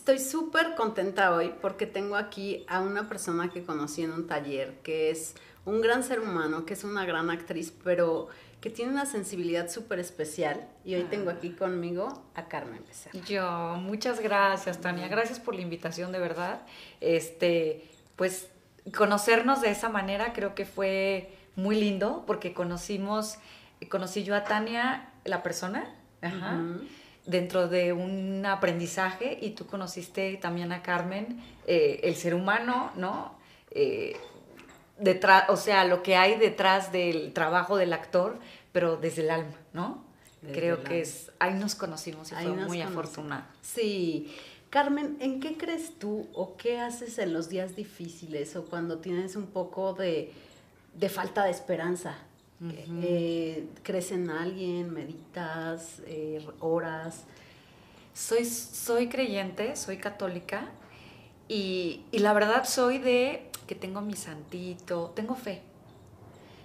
Estoy súper contenta hoy porque tengo aquí a una persona que conocí en un taller, que es un gran ser humano, que es una gran actriz, pero que tiene una sensibilidad súper especial. Y hoy tengo aquí conmigo a Carmen Becerra. Yo, muchas gracias, Tania. Gracias por la invitación, de verdad. Este, pues conocernos de esa manera creo que fue muy lindo porque conocimos, conocí yo a Tania, la persona, dentro de un aprendizaje y tú conociste también a Carmen, eh, el ser humano, ¿no? Eh, detrás, o sea, lo que hay detrás del trabajo del actor, pero desde el alma, ¿no? Creo que es, ahí nos conocimos y fue muy afortunado. Sí. Carmen, ¿en qué crees tú o qué haces en los días difíciles o cuando tienes un poco de, falta de esperanza? Eh, ¿Crees en alguien? ¿Meditas? Eh, ¿Oras? Soy, soy creyente, soy católica y, y la verdad soy de que tengo mi santito, tengo fe.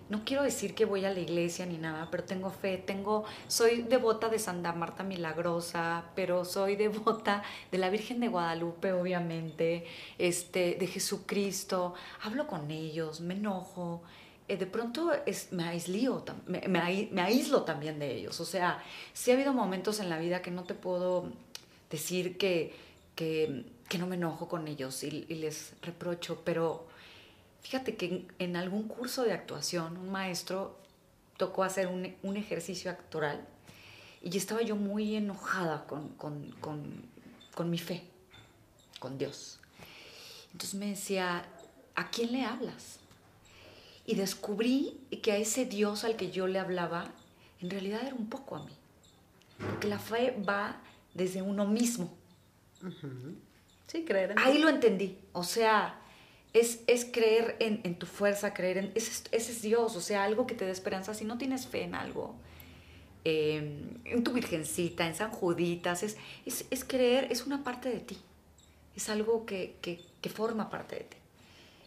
No quiero decir que voy a la iglesia ni nada, pero tengo fe, tengo, soy devota de Santa Marta Milagrosa, pero soy devota de la Virgen de Guadalupe, obviamente, este, de Jesucristo. Hablo con ellos, me enojo, eh, de pronto es, me, me, aíslo también de ellos. O sea, sí ha habido momentos en la vida que no te puedo decir que, que, no me enojo con ellos y, y les reprocho, pero Fíjate que en, algún curso de actuación un maestro tocó hacer un, ejercicio actoral y estaba yo muy enojada con, mi fe, con Dios. Entonces me decía, ¿a quién le hablas? Y descubrí que a ese Dios al que yo le hablaba, en realidad era un poco a mí. Porque la fe va desde uno mismo. Sí, creer en Ahí lo entendí. O sea, es, creer en, tu fuerza, creer en... Ese, es Dios, o sea, algo que te dé esperanza. Si no tienes fe en algo, em, en tu virgencita, en San Juditas, es, es, creer, es una parte de ti. Es algo que, forma parte de ti.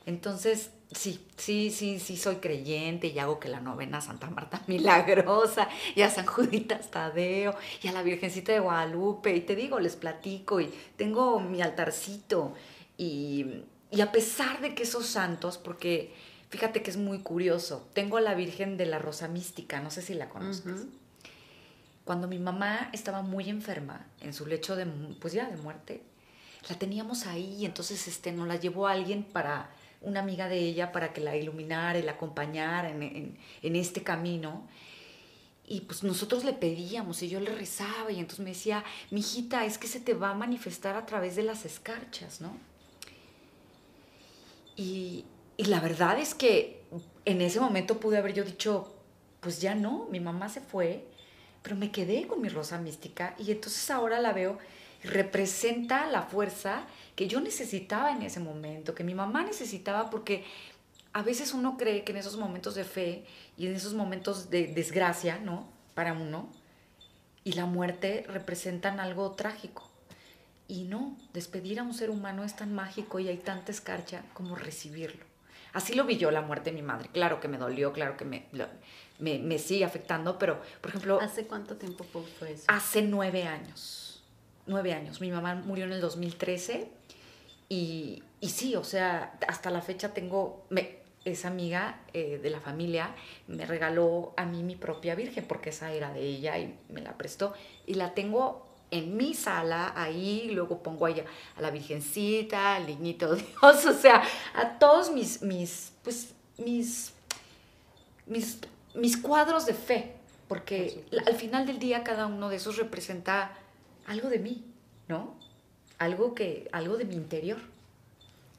Entonces, sí, sí, sí, sí, soy creyente y hago que la novena Santa Marta Milagrosa y a San Juditas Tadeo y a la Virgencita de Guadalupe. Y te digo, les platico y tengo mi altarcito. Y y a pesar de que esos santos, porque fíjate que es muy curioso, tengo a la Virgen de la Rosa Mística, no sé si la conoces. Cuando mi mamá estaba muy enferma, en su lecho de, pues ya de muerte, la teníamos ahí, entonces este, nos la llevó alguien para, una amiga de ella, para que la iluminara y la acompañara en, este camino. Y pues nosotros le pedíamos y yo le rezaba y entonces me decía, mi hijita, es que se te va a manifestar a través de las escarchas, ¿no? Y, la verdad es que en ese momento pude haber yo dicho, pues ya no, mi mamá se fue, pero me quedé con mi rosa mística y entonces ahora la veo representa la fuerza que yo necesitaba en ese momento, que mi mamá necesitaba porque a veces uno cree que en esos momentos de fe y en esos momentos de desgracia, ¿no? Para uno, y la muerte representan algo trágico. Y no, despedir a un ser humano es tan mágico y hay tanta escarcha como recibirlo. Así lo vi yo la muerte de mi madre. Claro que me dolió, claro que me, me, sigue afectando, pero, por ejemplo... ¿Hace cuánto tiempo fue eso? Hace nueve años. Nueve años. Mi mamá murió en el 2013 y, y sí, o sea, hasta la fecha tengo... Me, esa amiga eh, de la familia me regaló a mí mi propia virgen porque esa era de ella y me la prestó y la tengo en mi sala, ahí, luego pongo allá a la Virgencita, al Niñito Dios, o sea, a todos mis, mis, pues, mis, mis, mis cuadros de fe, porque al final del día cada uno de esos representa algo de mí, ¿no? Algo que, algo de mi interior.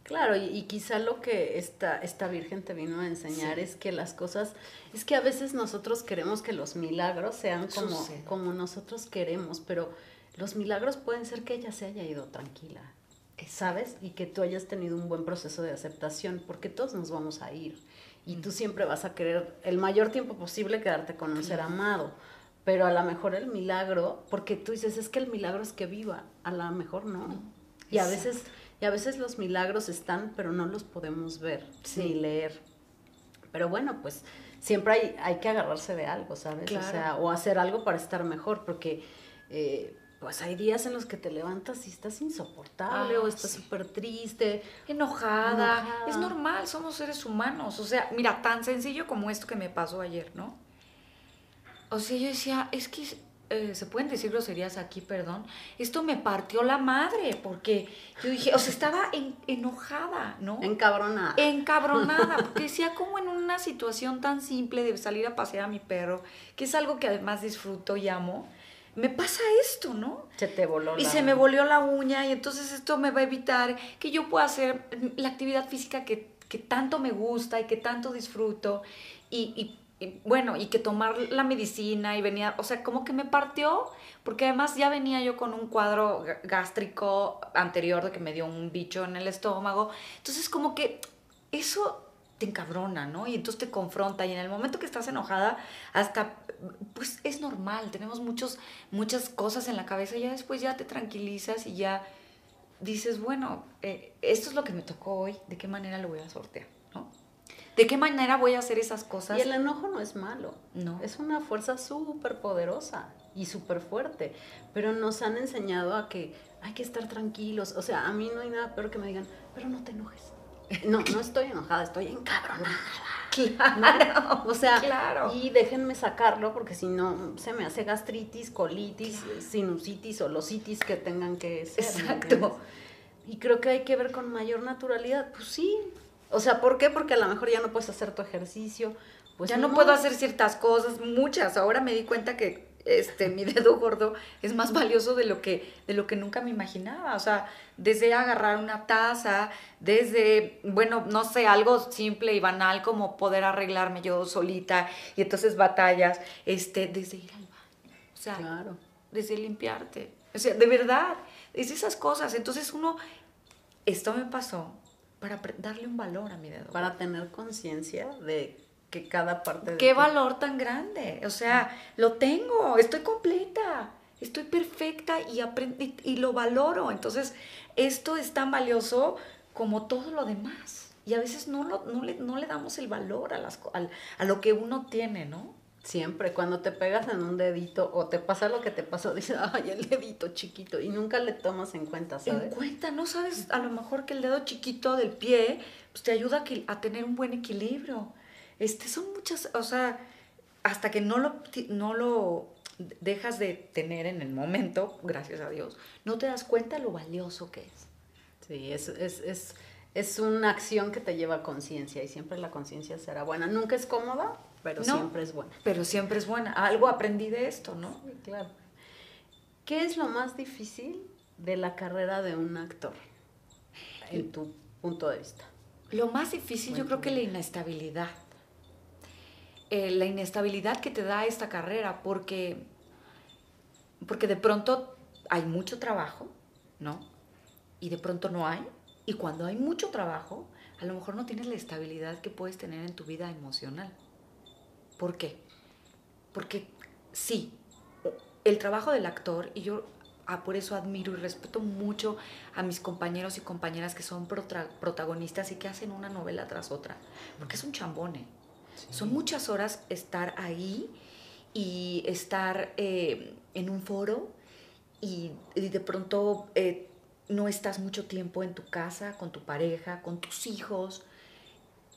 Claro, y, quizá lo que esta, esta Virgen te vino a enseñar es que las cosas, es que a veces nosotros queremos que los milagros sean como, como nosotros queremos, pero los milagros pueden ser que ella se haya ido tranquila, ¿sabes? Y que tú hayas tenido un buen proceso de aceptación, porque todos nos vamos a ir. Y tú siempre vas a querer el mayor tiempo posible quedarte con un ser amado. Pero a lo mejor el milagro, porque tú dices, es que el milagro es que viva, a lo mejor no. Y a veces, y a veces los milagros están, pero no los podemos ver ni leer. Pero bueno, pues siempre hay, hay que agarrarse de algo, ¿sabes? O sea, o hacer algo para estar mejor, porque eh, pues hay días en los que te levantas y estás insoportable o estás súper triste. Enojada. Es normal, somos seres humanos. O sea, mira, tan sencillo como esto que me pasó ayer, ¿no? O sea, yo decía, es que eh, se pueden decir groserías aquí, perdón, esto me partió la madre, porque yo dije, o sea, estaba enojada, ¿no? Encabronada. Encabronada, porque decía como en una situación tan simple de salir a pasear a mi perro, que es algo que además disfruto y amo, me pasa esto, ¿no? Se te voló Y se me volvió la uña y entonces esto me va a evitar que yo pueda hacer la actividad física que, tanto me gusta y que tanto disfruto y, bueno, y que tomar la medicina y venía, o sea, como que me partió, porque además ya venía yo con un cuadro gástrico anterior de que me dio un bicho en el estómago, entonces como que eso te encabrona, ¿no? Y entonces te confronta y en el momento que estás enojada, hasta, pues es normal, tenemos muchos, muchas cosas en la cabeza y ya después ya te tranquilizas y ya dices, bueno, eh, esto es lo que me tocó hoy, ¿de qué manera lo voy a sortear? ¿De qué manera voy a hacer esas cosas? Y el enojo no es malo, no. Es una fuerza súper poderosa y súper fuerte, pero nos han enseñado a que hay que estar tranquilos, o sea, a mí no hay nada peor que me digan, pero no te enojes no, no estoy enojada, estoy encabronada. Claro. O sea, claro. y déjenme sacarlo porque si no se me hace gastritis, colitis, sinusitis o lositis que tengan que ser. Exacto. Y creo que hay que ver con mayor naturalidad. Pues sí. O sea, ¿por qué? Porque a lo mejor ya no puedes hacer tu ejercicio. Pues ya no puedo hacer ciertas cosas, muchas. Ahora me di cuenta que este, mi dedo gordo es más valioso de lo, que, de lo que nunca me imaginaba. O sea, desde agarrar una taza, desde, bueno, no sé, algo simple y banal como poder arreglarme yo solita y entonces batallas, este, desde ir al baño. O sea, claro. desde limpiarte. O sea, de verdad, es esas cosas. Entonces uno, esto me pasó para darle un valor a mi dedo. Para tener conciencia de que cada parte de Qué valor tan grande. O sea, lo tengo, estoy completa, estoy perfecta y, aprendí, y lo valoro. Entonces, esto es tan valioso como todo lo demás. Y a veces no, lo, no, le, no le damos el valor a, las, a, lo que uno tiene, ¿no? Siempre, cuando te pegas en un dedito o te pasa lo que te pasó, dices, ay, el dedito chiquito, y nunca le tomas en cuenta, ¿sabes? En cuenta, no sabes a lo mejor que el dedo chiquito del pie pues, te ayuda a, a tener un buen equilibrio este, son muchas, o sea, hasta que no lo, no lo dejas de tener en el momento, gracias a Dios, no te das cuenta lo valioso que es. Sí, es, es, es, es una acción que te lleva a conciencia y siempre la conciencia será buena. Nunca es cómoda, pero siempre es buena. Pero siempre es buena. Algo aprendí de esto, ¿no? Sí, claro. ¿Qué es lo más difícil de la carrera de un actor, en tu punto de vista? Lo más difícil yo creo que la inestabilidad. Eh, la inestabilidad que te da esta carrera, porque, porque de pronto hay mucho trabajo, ¿no? Y de pronto no hay. Y cuando hay mucho trabajo, a lo mejor no tienes la estabilidad que puedes tener en tu vida emocional. ¿Por qué? Porque sí, el trabajo del actor, y yo ah, por eso admiro y respeto mucho a mis compañeros y compañeras que son protagonistas y que hacen una novela tras otra, porque es un chambone. Son muchas horas estar ahí y estar eh, en un foro y, de pronto eh, no estás mucho tiempo en tu casa, con tu pareja, con tus hijos.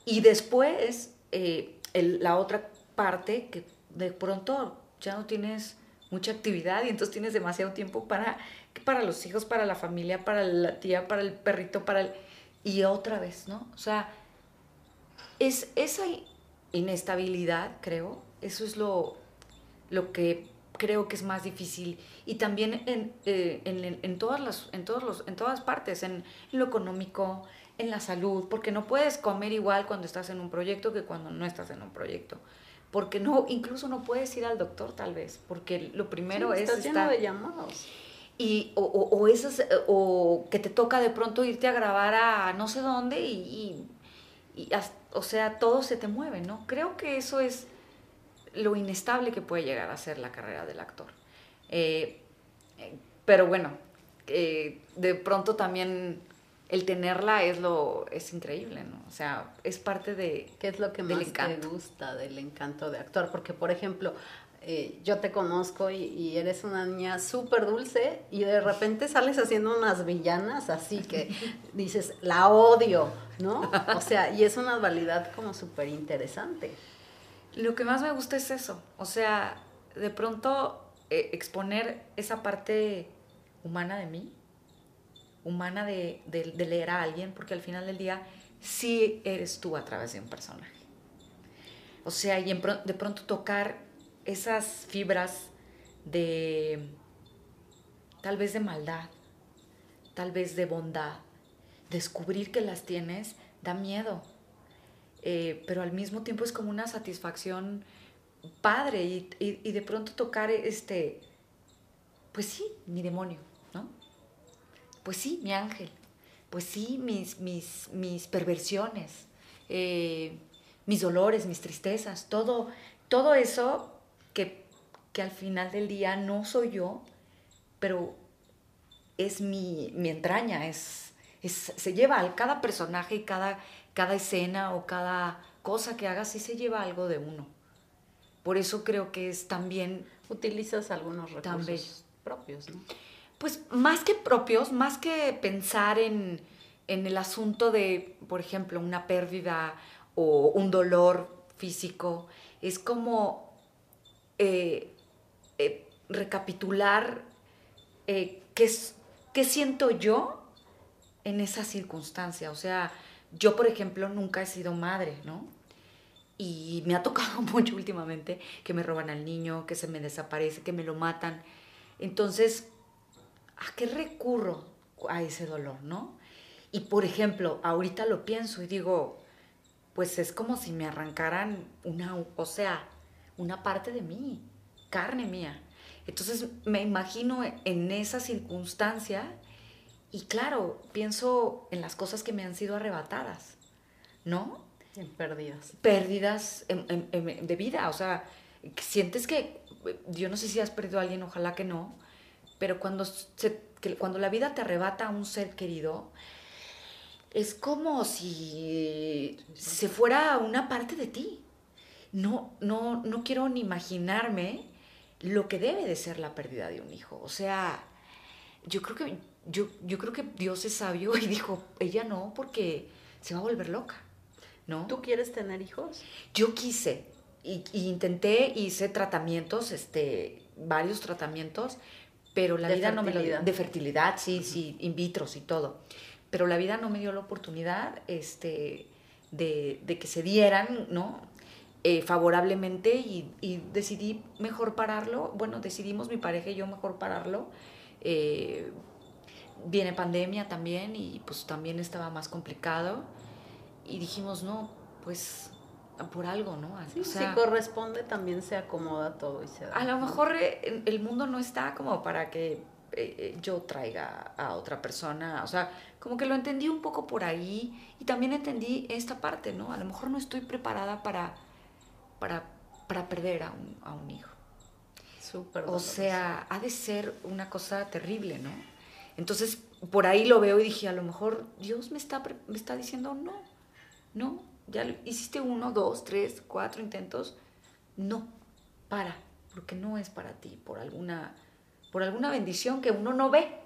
Y después eh, la otra parte que de pronto ya no tienes mucha actividad y entonces tienes demasiado tiempo para, para los hijos, para la familia, para la tía, para el perrito, para el... Y otra vez, ¿no? O sea, es esa inestabilidad, creo. Eso es lo, lo que creo que es más difícil. Y también en, eh, en, todas, las, en, todos los, en todas partes, en, lo económico, en la salud, porque no puedes comer igual cuando estás en un proyecto que cuando no estás en un proyecto. Porque no, incluso no puedes ir al doctor tal vez, porque lo primero es... Estás lleno de llamados. Y, o, o, esas, o que te toca de pronto irte a grabar a no sé dónde y, y, y hasta o sea, todo se te mueve, ¿no? Creo que eso es lo inestable que puede llegar a ser la carrera del actor. Eh, pero bueno, eh, de pronto también el tenerla es lo es increíble, ¿no? O sea, es parte de qué es lo que más te gusta del encanto de actuar, porque por ejemplo, eh, yo te conozco y, eres una niña súper dulce y de repente sales haciendo unas villanas así que dices, la odio, ¿no? O sea, y es una dualidad como súper interesante. Lo que más me gusta es eso, o sea, de pronto eh, exponer esa parte humana de mí, humana de, de leer a alguien, porque al final del día sí eres tú a través de un personaje. O sea, y de pronto tocar esas fibras de tal vez de maldad, tal vez de bondad, descubrir que las tienes da miedo, eh, pero al mismo tiempo es como una satisfacción padre y, de pronto tocar este, pues sí, mi demonio. Pues sí, mi ángel, pues sí, mis, mis, mis perversiones, eh, mis dolores, mis tristezas, todo, todo eso que, al final del día no soy yo, pero es mi, entraña, es, se lleva a cada personaje y cada, cada escena o cada cosa que hagas, sí se lleva algo de uno. Por eso creo que es también... Utilizas algunos recursos propios, ¿no? Pues más que propios, más que pensar en, en el asunto de, por ejemplo, una pérdida o un dolor físico, es como eh, eh, recapitular eh, qué, qué siento yo en esa circunstancia. O sea, yo, por ejemplo, nunca he sido madre, ¿no? Y me ha tocado mucho últimamente que me roban al niño, que se me desaparece, que me lo matan. Entonces, ¿a qué recurro a ese dolor, no? Y por ejemplo, ahorita lo pienso y digo, pues es como si me arrancaran una, o sea, una parte de mí, carne mía. Entonces me imagino en esa circunstancia y claro, pienso en las cosas que me han sido arrebatadas, ¿no? En pérdidas. Pérdidas de vida, o sea, sientes que, yo no sé si has perdido a alguien, ojalá que no, pero cuando, cuando la vida te arrebata a un ser querido, es como si se fuera una parte de ti. No, no, no quiero ni imaginarme lo que debe de ser la pérdida de un hijo. O sea, yo creo que, yo, yo creo que Dios es sabio y dijo, ella no, porque se va a volver loca. ¿no? ¿Tú quieres tener hijos? Yo quise y, intenté, hice tratamientos, este, varios tratamientos, pero la vida no me lo dio. De fertilidad, sí, sí, in vitro y todo pero la vida no me dio la oportunidad este, de, que se dieran, ¿no? Eh, favorablemente y, decidí mejor pararlo. Bueno, decidimos mi pareja y yo mejor pararlo. Eh, viene pandemia también y pues también estaba más complicado. Y dijimos, no, pues por algo, ¿no? si corresponde también se acomoda todo y se da. A lo mejor eh, el mundo no está como para que eh, eh, yo traiga a otra persona. O sea, como que lo entendí un poco por ahí y también entendí esta parte, ¿no? A lo mejor no estoy preparada para, para, para perder a un, a un hijo. Súper. O sea, ha de ser una cosa terrible, ¿no? Entonces, por ahí lo veo y dije, a lo mejor Dios me está, me está diciendo, no, no, ya hiciste uno, dos, tres, cuatro intentos, no, para, porque no es para ti, por alguna por alguna bendición que uno no ve.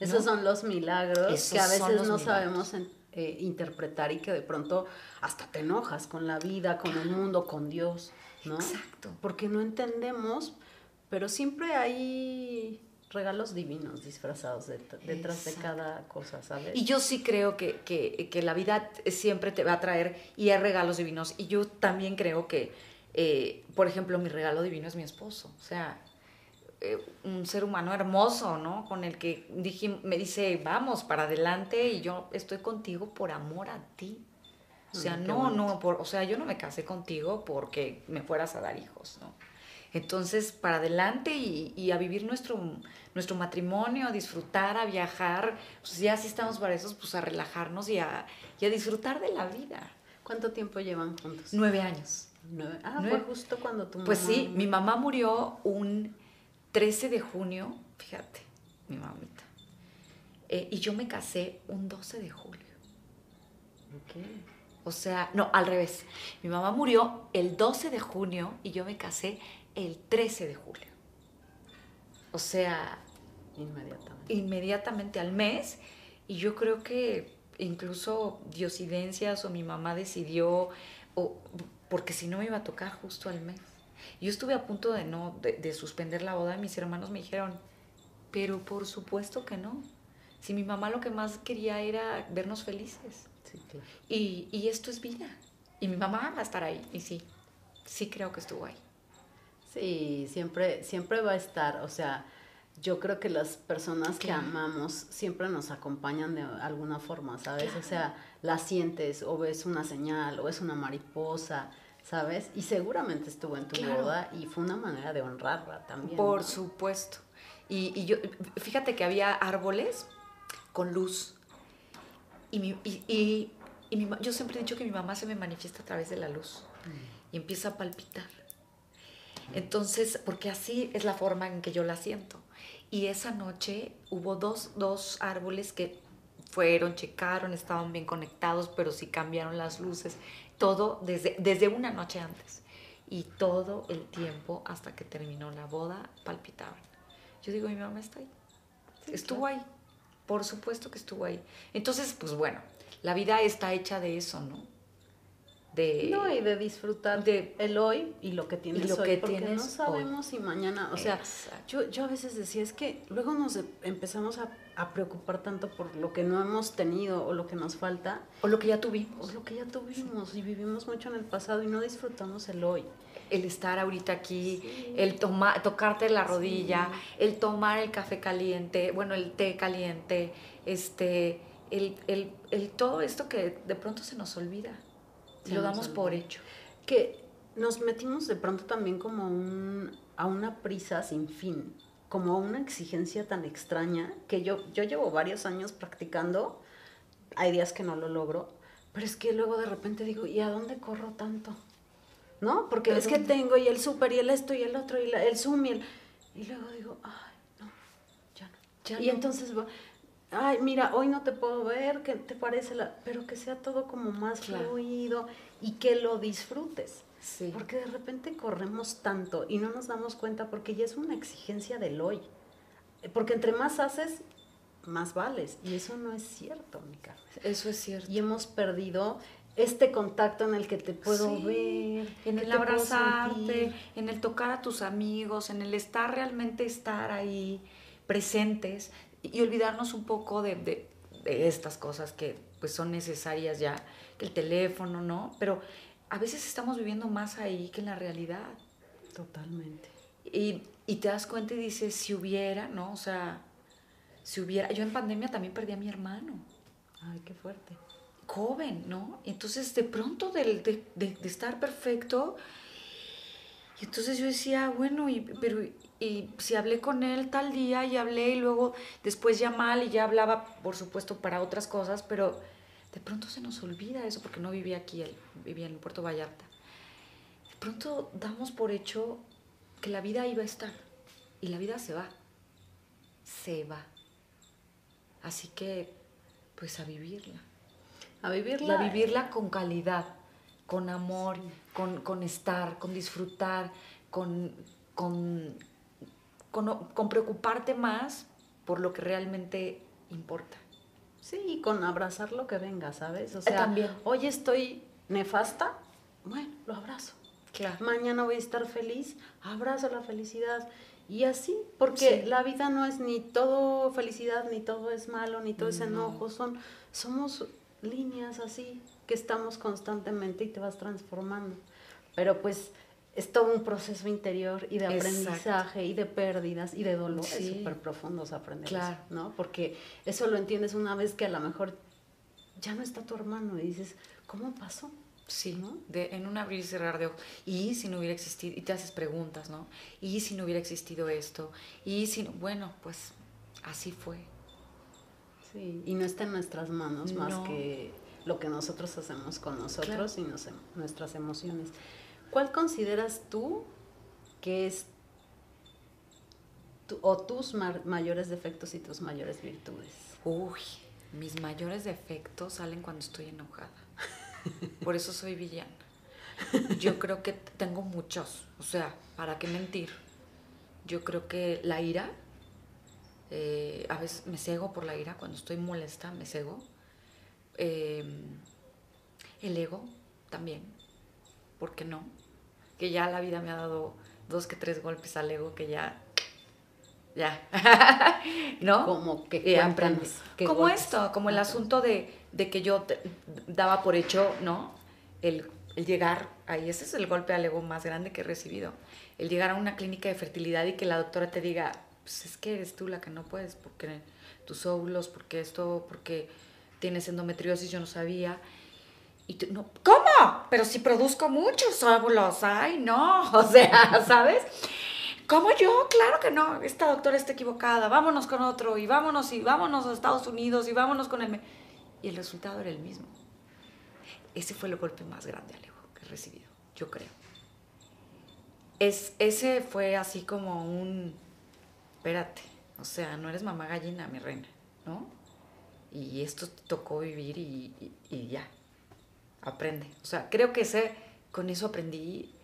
Esos son los milagros que a veces no sabemos eh, interpretar y que de pronto hasta te enojas con la vida, con el mundo, con Dios, ¿no? Exacto. Porque no entendemos, pero siempre hay regalos divinos disfrazados detrás de cada cosa, ¿sabes? Y yo sí creo que, que, la vida siempre te va a traer y hay regalos divinos. Y yo también creo que, eh, por ejemplo, mi regalo divino es mi esposo. O sea, eh, un ser humano hermoso, ¿no? Con el que dije, me dice, vamos para adelante y yo estoy contigo por amor a ti. O sea, no, no, por, o sea, yo no me casé contigo porque me fueras a dar hijos, ¿no? Entonces, para adelante y, a vivir nuestro, nuestro matrimonio, a disfrutar, a viajar, pues ya si estamos para eso, pues a relajarnos y a, y a disfrutar de la vida. ¿Cuánto tiempo llevan juntos? Nueve años. Ah, fue justo cuando tu mamá... Pues sí, mi mamá murió un 13 de junio, fíjate, mi mamita. Eh, y yo me casé un 12 de julio. O sea, no, al revés. Mi mamá murió el 12 de junio y yo me casé el 13 de julio. O sea, inmediatamente. Inmediatamente al mes. Y yo creo que incluso diosidencias o mi mamá decidió, o, porque si no me iba a tocar justo al mes. Yo estuve a punto de no, de, suspender la boda y mis hermanos me dijeron, pero por supuesto que no. Si mi mamá lo que más quería era vernos felices. y, y esto es vida. Y mi mamá va a estar ahí. Y sí, sí creo que estuvo ahí. Sí, siempre, siempre va a estar. O sea, yo creo que las personas que amamos siempre nos acompañan de alguna forma, ¿sabes? O sea, la sientes o ves una señal o es una mariposa, ¿sabes? Y seguramente estuvo en tu boda y fue una manera de honrarla también. Por supuesto. Y, y, yo, fíjate que había árboles con luz. Y, mi, y, y mi, yo siempre he dicho que mi mamá se me manifiesta a través de la luz mm. y empieza a palpitar. Entonces, porque así es la forma en que yo la siento. Y esa noche hubo dos, dos árboles que fueron, checaron, estaban bien conectados, pero sí cambiaron las luces. Todo desde, desde una noche antes. Y todo el tiempo hasta que terminó la boda palpitaban. Yo digo, mi mamá está ahí. estuvo ahí. Por supuesto que estuvo ahí. Entonces, pues bueno, la vida está hecha de eso, ¿no? De no y de disfrutar de el hoy y lo que tienes lo hoy que porque no sabemos si mañana o sea yo, yo a veces decía es que luego nos e, empezamos a, a, preocupar tanto por lo que no hemos tenido o lo que nos falta o lo que ya tuvimos. o lo que ya tuvimos y vivimos mucho en el pasado y no disfrutamos el hoy el estar ahorita aquí el tomar tocarte la rodilla el tomar el café caliente bueno el té caliente este el, el, el todo esto que de pronto se nos olvida lo damos por hecho. Que nos metimos de pronto también como un, a una prisa sin fin, como a una exigencia tan extraña que yo, yo llevo varios años practicando, hay días que no lo logro, pero es que luego de repente digo, ¿y a dónde corro tanto? ¿No? Porque es que tengo y el súper y el esto y el otro y el Zoom y el... Y luego digo, ay, no, ya no. Ya y entonces ay, mira, hoy no te puedo ver, ¿qué te parece? La... Pero que sea todo como más fluido y que lo disfrutes. Sí. Porque de repente corremos tanto y no nos damos cuenta porque ya es una exigencia del hoy. Porque entre más haces, más vales. Y eso no es cierto, mi Carmen. Eso es cierto. Y hemos perdido este contacto en el que te puedo ver, en el abrazarte, en el tocar a tus amigos, en el estar realmente estar ahí presentes y olvidarnos un poco de, de, estas cosas que pues son necesarias ya, que el teléfono, ¿no? Pero a veces estamos viviendo más ahí que en la realidad. Totalmente. Y, y te das cuenta y dices, si hubiera, ¿no? O sea, si hubiera, yo en pandemia también perdí a mi hermano. Ay, qué fuerte. Joven, ¿no? Entonces, de pronto, de, de, de, de estar perfecto, y entonces yo decía, bueno, y, pero y si hablé con él tal día y hablé y luego después ya mal y ya hablaba, por supuesto, para otras cosas, pero de pronto se nos olvida eso porque no vivía aquí, él vivía en Puerto Vallarta. De pronto damos por hecho que la vida iba a estar y la vida se va, se va. Así que, pues a vivirla. A vivirla. a vivirla con calidad, con amor, con, con estar, con disfrutar, con, con con, preocuparte más por lo que realmente importa. Sí, con abrazar lo que venga, ¿sabes? O sea, También. hoy estoy nefasta, bueno, lo abrazo. Claro. Mañana voy a estar feliz, abrazo la felicidad. Y así, porque la vida no es ni todo felicidad, ni todo es malo, ni todo es enojo, son, somos líneas así que estamos constantemente y te vas transformando. Pero pues es todo un proceso interior y de aprendizaje y de pérdidas y de dolores súper profundos aprender ¿no? Porque eso lo entiendes una vez que a lo mejor ya no está tu hermano y dices, ¿cómo pasó? Sí, ¿no? De, en un abrir y cerrar de ojos. Y si no hubiera existido, y te haces preguntas, ¿no? Y si no hubiera existido esto, y si no, bueno, pues así fue. Sí, y no está en nuestras manos más que lo que nosotros hacemos con nosotros y nuestras emociones. ¿Cuál consideras tú que es o tus mayores defectos y tus mayores virtudes? Uy, mis mayores defectos salen cuando estoy enojada. Por eso soy villana. Yo creo que tengo muchos, o sea, ¿para qué mentir? Yo creo que la ira, eh, a veces me cego por la ira, cuando estoy molesta me cego. Em, el ego también, ¿por qué no? Que ya la vida me ha dado dos que tres golpes al ego que ya ya, ¿no? Como que eh, Como esto, como el asunto de, que yo daba por hecho, ¿no? El, llegar ahí, ese es el golpe al ego más grande que he recibido. El llegar a una clínica de fertilidad y que la doctora te diga, pues es que eres tú la que no puedes, porque tus óvulos, porque esto, porque tienes endometriosis, yo no sabía. Y tú, no, ¿cómo? Pero si produzco muchos óvulos, ay, no, o sea, ¿sabes? ¿Cómo yo? Claro que no. Esta doctora está equivocada. Vámonos con otro y vámonos y vámonos a Estados Unidos y vámonos con el... Y el resultado era el mismo. Ese fue el golpe más grande, Alejo, que he recibido, yo creo. Es, ese fue así como un... Espérate, o sea, no eres mamá gallina, mi reina, ¿no? Y esto tocó vivir y ya, aprende. O sea, creo que ese, con eso aprendí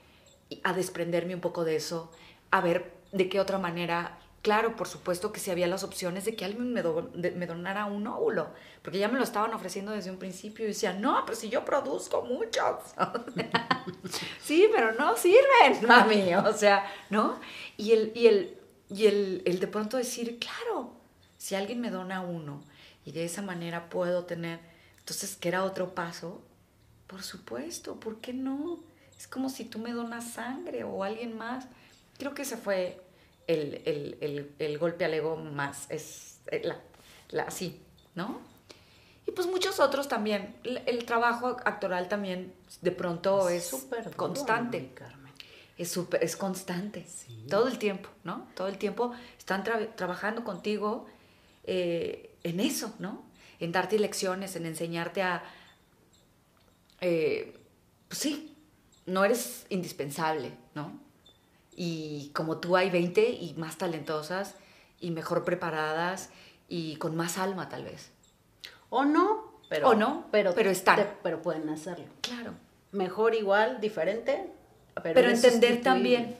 a desprenderme un poco de eso a ver de qué otra manera. Claro, por supuesto que si había las opciones de que alguien me, donara un óvulo, porque ya me lo estaban ofreciendo desde un principio y decía, no, pero si yo produzco muchos. sí, pero no sirven, mami, o sea, ¿no? Y el, y el, y el, el de pronto decir, claro, si alguien me dona uno y de esa manera puedo tener, entonces, ¿qué era otro paso? Por supuesto, ¿por qué no? Es como si tú me donas sangre o alguien más. Creo que ese fue el, golpe al ego más, es eh, la, la, sí, ¿no? Y pues muchos otros también. El, trabajo actoral también de pronto es, súper constante. es súper, es constante. Todo el tiempo, ¿no? Todo el tiempo están trabajando contigo eh, en eso, ¿no? En darte lecciones, en enseñarte a... Eh, pues sí, no eres indispensable, ¿no? y como tú hay 20 y más talentosas y mejor preparadas y con más alma tal vez. O no, pero, o no, pero, pero están. pero pueden hacerlo. Claro. Mejor, igual, diferente, pero, pero entender también,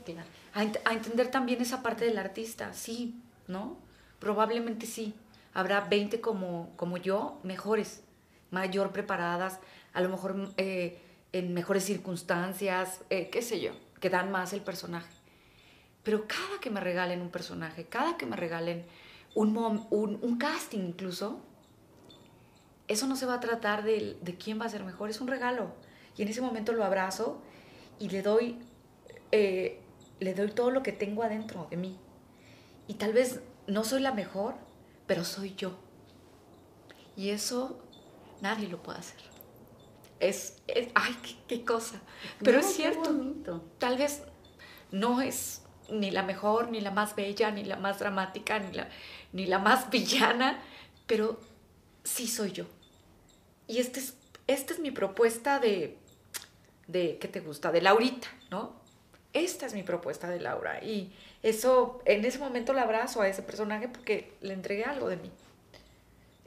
a, a, entender también esa parte del artista, sí, ¿no? Probablemente sí. Habrá 20 como, como yo, mejores, mayor preparadas, a lo mejor eh, en mejores circunstancias, eh, qué sé yo, que dan más el personaje. Pero cada que me regalen un personaje, cada que me regalen un, casting incluso, eso no se va a tratar de, de, quién va a ser mejor, es un regalo. Y en ese momento lo abrazo y le doy, eh, le doy todo lo que tengo adentro de mí. Y tal vez no soy la mejor, pero soy yo. Y eso nadie lo puede hacer. Es, ay, qué, cosa. Pero es cierto. Tal vez no es ni la mejor, ni la más bella, ni la más dramática, ni la, ni la más villana, pero sí soy yo. Y este es, esta es mi propuesta de, de, ¿qué te gusta? De Laurita, ¿no? Esta es mi propuesta de Laura. Y eso, en ese momento la abrazo a ese personaje porque le entregué algo de mí.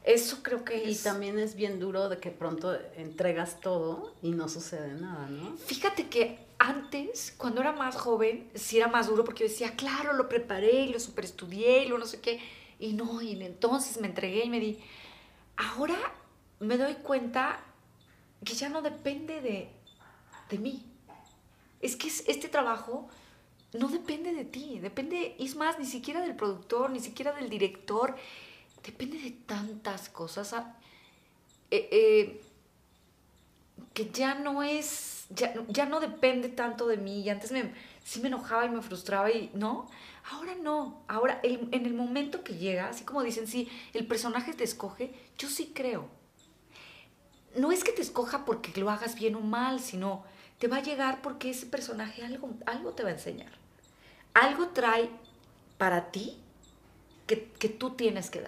Eso creo que y también es bien duro de que pronto entregas todo y no sucede nada, ¿no? Fíjate que antes, cuando era más joven, sí era más duro porque yo decía, claro, lo preparé y lo superestudié y lo no sé qué. Y no, y entonces me entregué y me di. Ahora me doy cuenta que ya no depende de, de mí. Es que este trabajo no depende de ti, depende, es más, ni siquiera del productor, ni siquiera del director, depende de tantas cosas. Ah, eh, eh, que ya no es, ya, no depende tanto de mí. Y antes sí me enojaba y me frustraba y no, ahora no. Ahora en el momento que llega, así como dicen, sí, el personaje te escoge, yo sí creo. No es que te escoja porque lo hagas bien o mal, sino te va a llegar porque ese personaje algo, algo te va a enseñar. Algo trae para ti que, que tú tienes que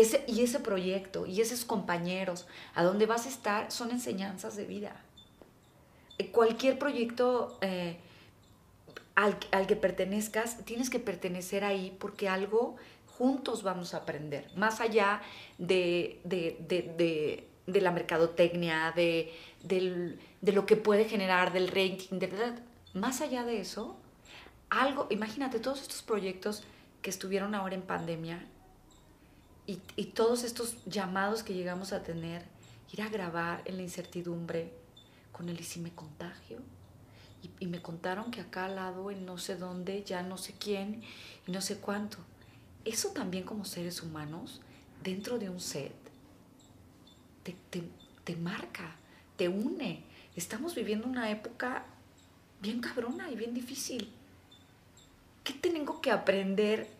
darle y ese proyecto y esos compañeros, a donde vas a estar, son enseñanzas de vida. Eh, cualquier proyecto eh, al, que pertenezcas, tienes que pertenecer ahí porque algo juntos vamos a aprender, más allá de, de, la mercadotecnia, de, de lo que puede generar, del ranking, de. Más allá de eso, algo, imagínate todos estos proyectos que estuvieron ahora en pandemia y, y todos estos llamados que llegamos a tener, ir a grabar en la incertidumbre con él y si me contagio. Y, y, me contaron que acá al lado, en no sé dónde, ya no sé quién y no sé cuánto. Eso también como seres humanos, dentro de un set, te, te, te marca, te une. Estamos viviendo una época bien cabrona y bien difícil. ¿Qué tengo que aprender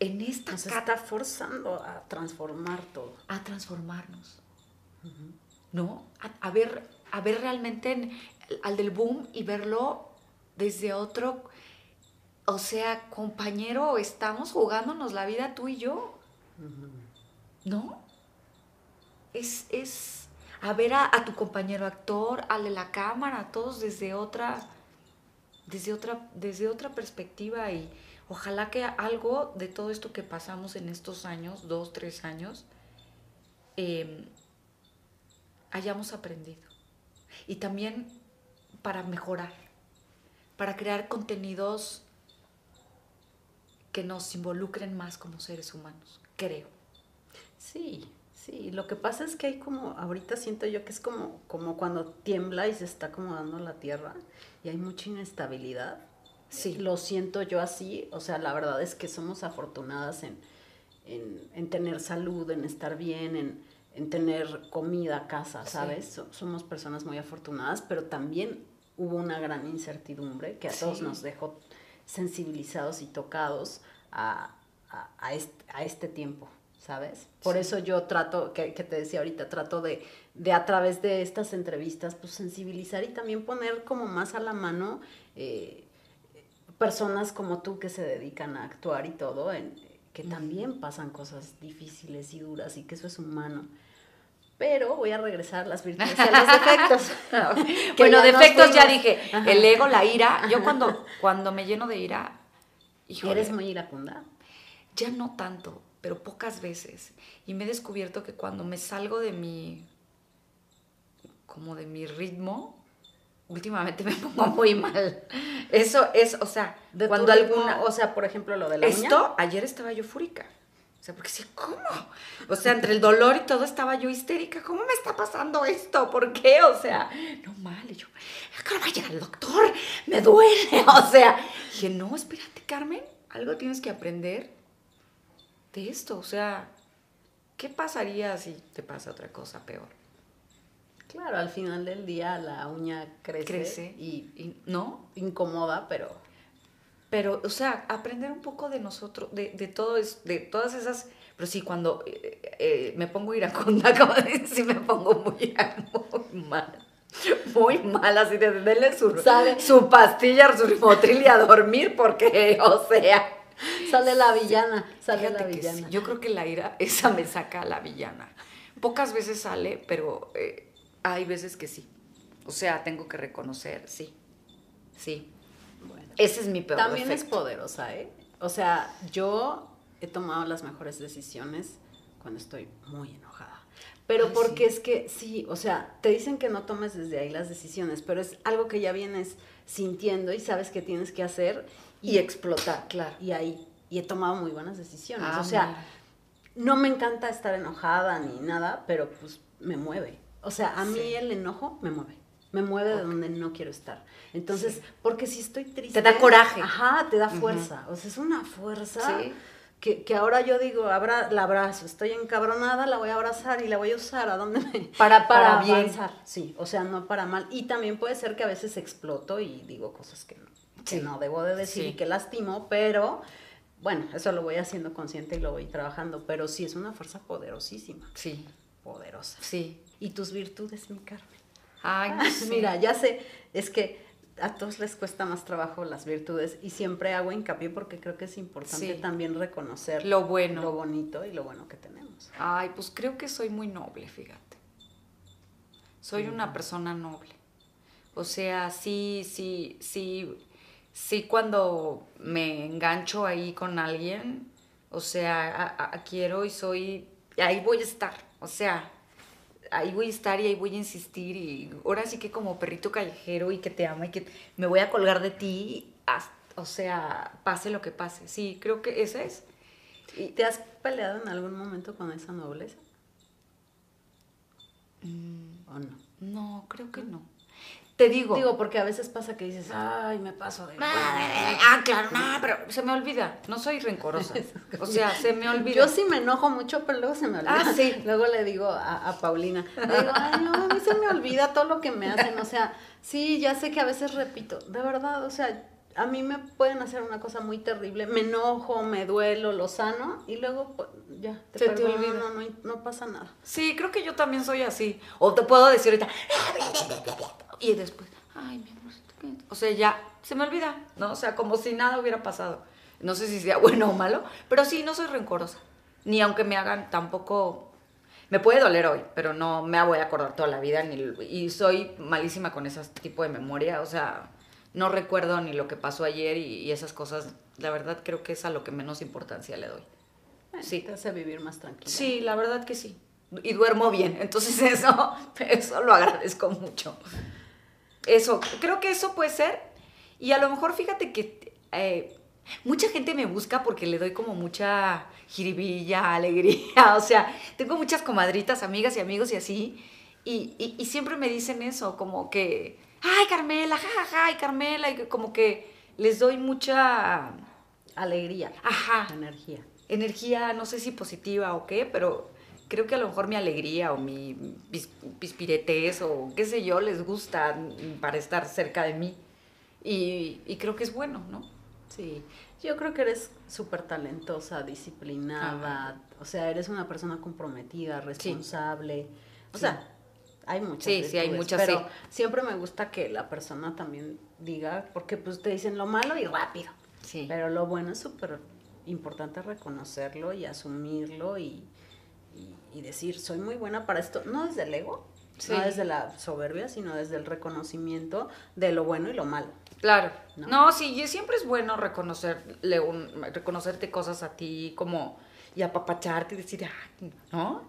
en esta Nos está forzando a transformar todo. A transformarnos. ¿No? A, a, ver, a ver realmente en, al del boom y verlo desde otro, o sea, compañero, estamos jugándonos la vida tú y yo. ¿No? Es, es a ver a, a, tu compañero actor, al de la cámara, todos desde otra, desde otra, desde otra perspectiva y ojalá que algo de todo esto que pasamos en estos años, dos, tres años, eh, hayamos aprendido. Y también para mejorar, para crear contenidos que nos involucren más como seres humanos, creo. Sí, sí, lo que pasa es que hay como, ahorita siento yo que es como, como cuando tiembla y se está acomodando la tierra y hay mucha inestabilidad. Sí. Lo siento yo así, o sea, la verdad es que somos afortunadas en, en, en tener salud, en estar bien, en, en tener comida, casa, ¿sabes? Sí. Somos personas muy afortunadas, pero también hubo una gran incertidumbre que a sí. todos nos dejó sensibilizados y tocados a, a, a, este, a este, tiempo, ¿sabes? Por sí. eso yo trato, que, que, te decía ahorita, trato de, de a través de estas entrevistas, pues sensibilizar y también poner como más a la mano eh, personas como tú que se dedican a actuar y todo, en, que también pasan cosas difíciles y duras y que eso es humano pero voy a regresar a las virtudes y a los defectos. bueno, defectos ya dije, Ajá. el ego, la ira. Yo cuando, cuando me lleno de ira, híjole, ¿Eres muy iracunda? Ya no tanto, pero pocas veces. Y me he descubierto que cuando me salgo de mi, como de mi ritmo, últimamente me pongo muy mal. Eso es, o sea, de cuando alguna, o sea, por ejemplo, lo de la Esto, uña? ayer estaba yo fúrica. O sea, porque decía, ¿cómo? O sea, entre el dolor y todo estaba yo histérica. ¿Cómo me está pasando esto? ¿Por qué? O sea, no mal. Y yo, acá va a llegar el doctor, me duele. O sea, dije, no, espérate, Carmen, algo tienes que aprender de esto. O sea, ¿qué pasaría si te pasa otra cosa peor? Claro, al final del día la uña crece, crece y, y, ¿no? Incomoda, pero pero, o sea, aprender un poco de nosotros, de, de, todo es, de todas esas, pero sí, cuando eh, eh, me pongo iracunda, como sí me pongo muy, muy mal, muy mal, así de denle su, Sale. su pastilla, su rimotril y a dormir, porque, o sea... Sale la villana, sale la villana. Sí, yo creo que la ira, esa me saca a la villana. Pocas veces sale, pero eh, hay veces que sí. O sea, tengo que reconocer, sí, sí. Bueno, ese es mi peor También defecto. es poderosa, ¿eh? O sea, yo he tomado las mejores decisiones cuando estoy muy enojada. Pero Ay, porque sí. es que sí, o sea, te dicen que no tomes desde ahí las decisiones, pero es algo que ya vienes sintiendo y sabes que tienes que hacer y, y explotar, claro. Y ahí, y he tomado muy buenas decisiones. Ah, o sea, mira. no me encanta estar enojada ni nada, pero pues me mueve. O sea, a mí Sí. el enojo me mueve. Me mueve de donde no quiero estar. Entonces, Sí. porque si estoy triste. Te da coraje. Ajá, te da fuerza. O sea, es una fuerza Sí. que, que ahora yo digo, abra, la abrazo. Estoy encabronada, la voy a abrazar y la voy a usar a donde me. Para- para bien. avanzar. Sí, o sea, no para mal. Y también puede ser que a veces exploto y digo cosas que no, que no debo de decir Sí. y que lastimo, pero. Bueno, eso lo voy haciendo consciente y lo voy trabajando, pero sí es una fuerza poderosísima, Sí, poderosa. sí. ¿Y tus virtudes, mi Carmen? Ay, no sé. Mira, ya sé, es que a todos les cuesta más trabajo las virtudes y siempre hago hincapié porque creo que es importante Sí. también reconocer Lo bueno. lo bonito y lo bueno que tenemos. Ay, pues creo que soy muy noble, fíjate. Soy una persona noble. O sea, sí, sí, sí, sí cuando me engancho ahí con alguien, o sea, a- a- quiero y soy, ahí voy a estar. O sea, ahí voy a estar y ahí voy a insistir y ahora sí que como perrito callejero y que te ama y que me voy a colgar de ti, o sea, pase lo que pase. Sí, creo que ese es. ¿Y ¿Te has peleado en algún momento con esa nobleza? Mm, ¿O no? No, creo que no. Te digo. Digo, porque a veces pasa que dices, ay, me paso de. Ah, claro, no, pero se me olvida. No soy rencorosa. O sea, se me olvida. Yo sí me enojo mucho, pero luego se me olvida. Ah, sí. Luego le digo a, a Paulina, le digo, ay, no, a mí se me olvida todo lo que me hacen. O sea, sí, ya sé que a veces repito, de verdad, o sea, a mí me pueden hacer una cosa muy terrible, me enojo, me duelo, lo sano y luego pues, ya, te, Se te olvida. No, no, no, pasa nada. Sí, creo que yo también soy así. O te puedo decir ahorita, y después, ay, mi amor, o sea, ya se me olvida, ¿no? O sea, como si nada hubiera pasado. No sé si sea bueno o malo, pero sí, no soy rencorosa. Ni aunque me hagan tampoco me puede doler hoy, pero no me voy a acordar toda la vida ni, y soy malísima con ese tipo de memoria, o sea, no recuerdo ni lo que pasó ayer y, esas cosas, la verdad creo que es a lo que menos importancia le doy. sí. Te hace vivir más tranquilo. Sí, la verdad que sí. Y duermo bien, entonces eso, eso lo agradezco mucho. Eso, creo que eso puede ser. Y a lo mejor fíjate que eh, mucha gente me busca porque le doy como mucha jiribilla, alegría. O sea, tengo muchas comadritas, amigas y amigos y así. y, y siempre me dicen eso, como que ay, Carmela, jajaja, ja, ay, Carmela, y como que les doy mucha alegría. Ajá. Energía. Energía, no sé si positiva o qué, pero creo que a lo mejor mi alegría o mi pispiretez o qué sé yo les gusta para estar cerca de mí. Y, creo que es bueno, ¿no? Sí, yo creo que eres súper talentosa, disciplinada, o sea, eres una persona comprometida, responsable. O sea, hay muchas. Sí, sí, hay muchas. Pero siempre me gusta que la persona también diga, porque pues te dicen lo malo y rápido. Sí. Pero lo bueno es súper importante reconocerlo y asumirlo y, y, decir, soy muy buena para esto. No desde el ego, no desde la soberbia, sino desde el reconocimiento de lo bueno y lo malo. Claro. No, sí, y siempre es bueno reconocerle un, reconocerte cosas a ti como y apapacharte y decir, ¿no?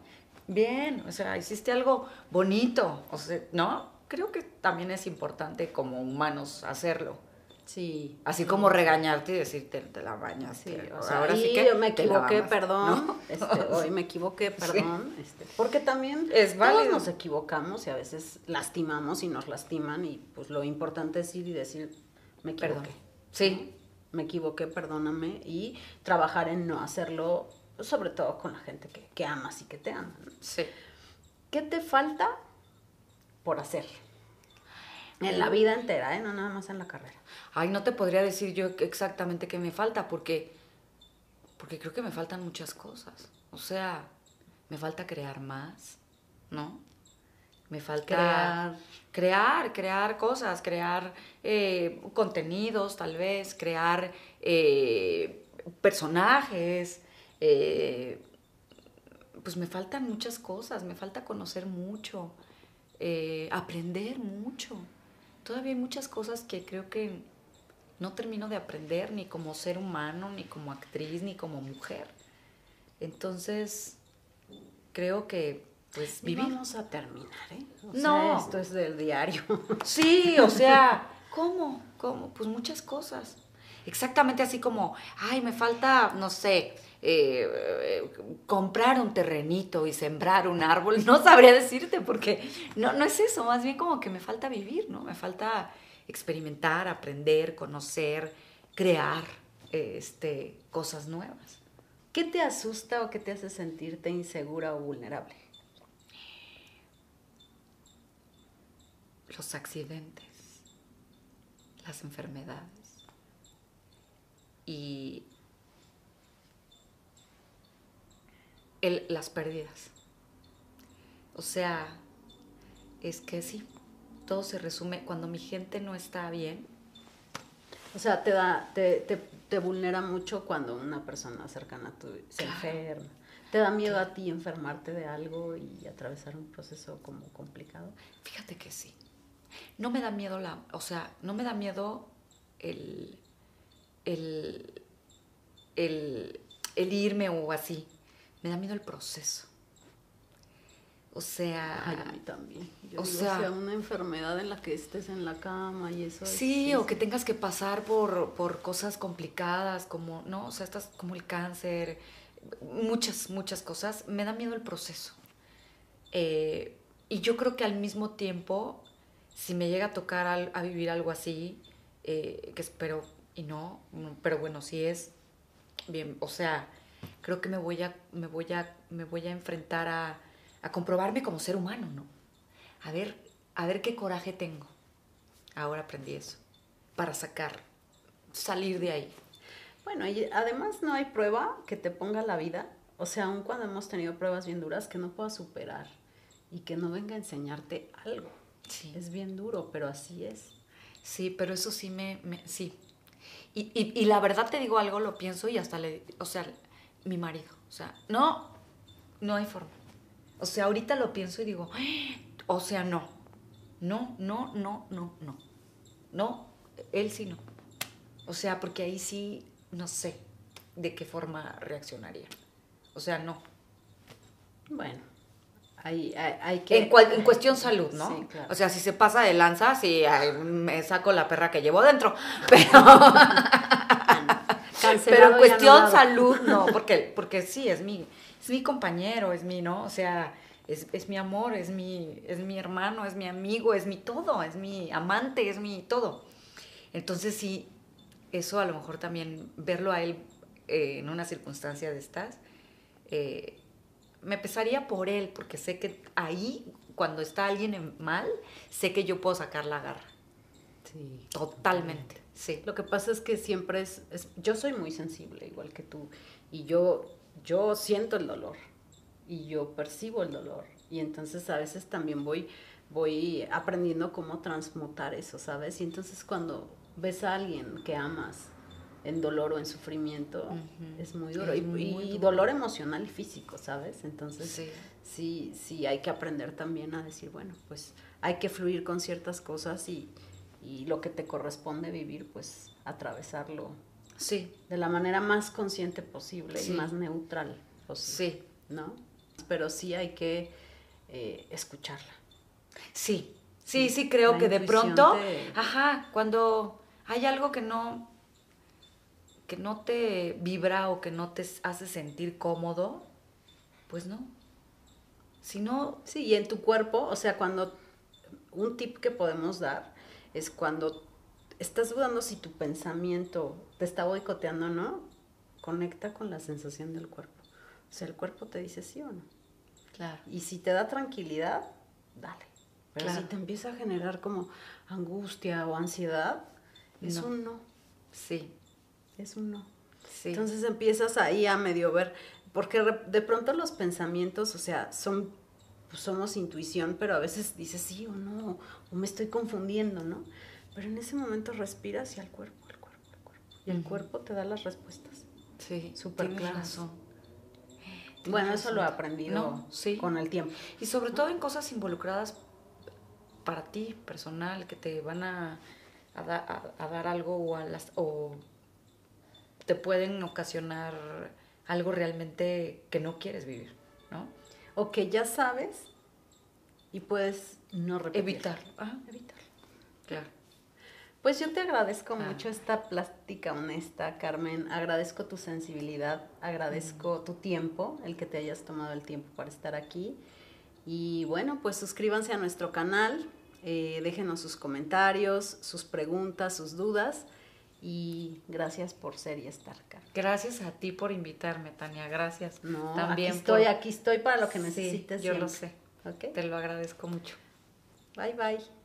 bien, o sea, hiciste algo bonito, o sea, ¿no? Creo que también es importante como humanos hacerlo. Sí. Así como regañarte y decirte, te la bañas. Sí, o sea, ahora sí que me equivoqué, perdón. Este, hoy me equivoqué, perdón. Este, porque también es válido. todos nos equivocamos y a veces lastimamos y nos lastiman y pues lo importante es ir y decir, me equivoqué. Sí. Me equivoqué, perdóname y trabajar en no hacerlo sobre todo con la gente que, amas y que te aman. Sí. ¿Qué te falta por hacer? En la vida entera, ¿eh? No nada más en la carrera. Ay, no te podría decir yo exactamente qué me falta, porque, porque creo que me faltan muchas cosas. O sea, me falta crear más, ¿no? Me falta crear, crear, crear cosas, crear eh, contenidos tal vez, crear eh, personajes, eh, pues me faltan muchas cosas, me falta conocer mucho, eh, aprender mucho. Todavía hay muchas cosas que creo que no termino de aprender ni como ser humano, ni como actriz, ni como mujer. Entonces, creo que pues vivimos Vamos a terminar, ¿eh? no. esto es del diario. Sí, o sea, ¿cómo? ¿Cómo? Pues muchas cosas. Exactamente así como, ay, me falta, no sé, eh, comprar un terrenito y sembrar un árbol, no sabría decirte porque no, no es eso, más bien como que me falta vivir, ¿no? Me falta experimentar, aprender, conocer, crear este, cosas nuevas. ¿Qué te asusta o qué te hace sentirte insegura o vulnerable? Los accidentes, las enfermedades y las pérdidas. O sea, es que sí, todo se resume cuando mi gente no está bien. O sea, te da, te, te, vulnera mucho cuando una persona cercana a tu se enferma. ¿Te da miedo a ti enfermarte de algo y atravesar un proceso como complicado? Fíjate que sí. No me da miedo la, o sea, no me da miedo el, el, el, el irme o así me da miedo el proceso. O sea... Ay, a mí también. o, sea, una enfermedad en la que estés en la cama y eso. Sí, o que tengas que pasar por, por cosas complicadas, como, ¿no? O sea, estás como el cáncer, muchas, muchas cosas. Me da miedo el proceso. Eh, y yo creo que al mismo tiempo, si me llega a tocar a, vivir algo así, eh, que espero y no, pero bueno, si es bien, o sea, creo que me voy a, me voy a, me voy a enfrentar a, a comprobarme como ser humano, ¿no? A ver, a ver qué coraje tengo. Ahora aprendí eso, para sacar, salir de ahí. Bueno, y además no hay prueba que te ponga la vida, o sea, aun cuando hemos tenido pruebas bien duras, que no puedas superar y que no venga a enseñarte algo. Sí. Es bien duro, pero así es. Sí, pero eso sí me, sí. Y, y, y, la verdad te digo algo, lo pienso y hasta le, o sea, mi marido, o sea, no, no hay forma. O sea, ahorita lo pienso y digo, o sea, no, no, no, no, no, no, no, él sí no. O sea, porque ahí sí, no sé de qué forma reaccionaría. O sea, no. Bueno, hay, hay, que... En, en, cuestión salud, ¿no? Sí, claro. O sea, si se pasa de lanza, sí, me saco la perra que llevo dentro. Pero... Pero cuestión salud, no, porque, porque sí, es mi, es mi compañero, es mi, ¿no? O sea, es, es, mi amor, es mi, es mi hermano, es mi amigo, es mi todo, es mi amante, es mi todo. Entonces sí, eso a lo mejor también verlo a él eh, en una circunstancia de estas, eh, me pesaría por él, porque sé que ahí, cuando está alguien en mal, sé que yo puedo sacar la garra. Sí. Totalmente. Sí. Lo que pasa es que siempre es, yo soy muy sensible, igual que tú, y yo, yo siento el dolor, y yo percibo el dolor, y entonces a veces también voy, voy aprendiendo cómo transmutar eso, ¿sabes? Y entonces cuando ves a alguien que amas en dolor o en sufrimiento, es muy duro. y, dolor emocional y físico, ¿sabes? Entonces, sí. sí, sí, hay que aprender también a decir, bueno, pues hay que fluir con ciertas cosas y, y lo que te corresponde vivir, pues atravesarlo. Sí. De la manera más consciente posible y más neutral posible. Sí. ¿No? Pero sí hay que eh, escucharla. Sí, sí, sí, creo que de pronto, ajá, cuando hay algo que no, que no te vibra o que no te hace sentir cómodo, pues no. Si no... Sí, y en tu cuerpo, o sea, cuando un tip que podemos dar es cuando estás dudando si tu pensamiento te está boicoteando o no, conecta con la sensación del cuerpo. O sea, el cuerpo te dice sí o no. Claro. Y si te da tranquilidad, dale. Pero si te empieza a generar como angustia o ansiedad, es un no. Sí. Es un no. Sí. Entonces empiezas ahí a medio ver, porque de pronto los pensamientos, o sea, son pues, somos intuición, pero a veces dices sí o no, o me estoy confundiendo, ¿no? Pero en ese momento respiras y al cuerpo, al cuerpo, al cuerpo. Y el cuerpo te da las respuestas. Sí, súper claras. Bueno, eso lo he aprendido con el tiempo. Y sobre todo en cosas involucradas para ti, personal, que te van a, a, dar algo o, a las, o te pueden ocasionar algo realmente que no quieres vivir. O que ya sabes y puedes no repetir. Evitarlo. Ajá, evitarlo. Claro. Pues yo te agradezco ah. mucho esta plástica honesta, Carmen. Agradezco tu sensibilidad, agradezco mm. tu tiempo, el que te hayas tomado el tiempo para estar aquí. Y bueno, pues suscríbanse a nuestro canal, eh, déjenos sus comentarios, sus preguntas, sus dudas. Y gracias por ser y estar acá. Gracias a ti por invitarme, Tania. Gracias. No, También aquí estoy, aquí estoy para lo que necesites. yo lo sé. Te lo agradezco mucho. Bye, bye.